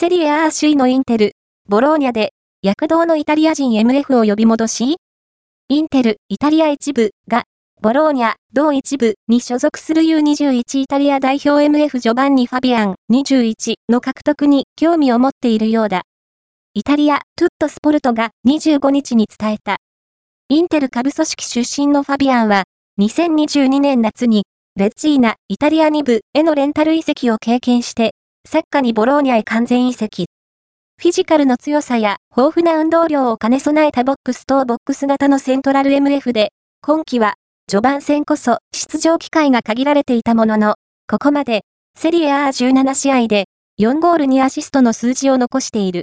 セリエ A 首位のインテル、ボローニャで、躍動のイタリア人 MF を呼び戻しインテル、イタリア一部が、ボローニャ、同一部に所属する U21 イタリア代表 MF ジョバンニ・ファビアン21の獲得に興味を持っているようだ。イタリア、トゥットスポルトが25日に伝えた。インテル株組織出身のファビアンは、2022年夏に、レッジーナ、イタリア2部へのレンタル移籍を経験して、サッカーにボローニャへ完全移籍。フィジカルの強さや豊富な運動量を兼ね備えたボックス等ボックス型のセントラル MF で、今季は、序盤戦こそ出場機会が限られていたものの、ここまで、セリエ A17 試合で、4ゴール2アシストの数字を残している。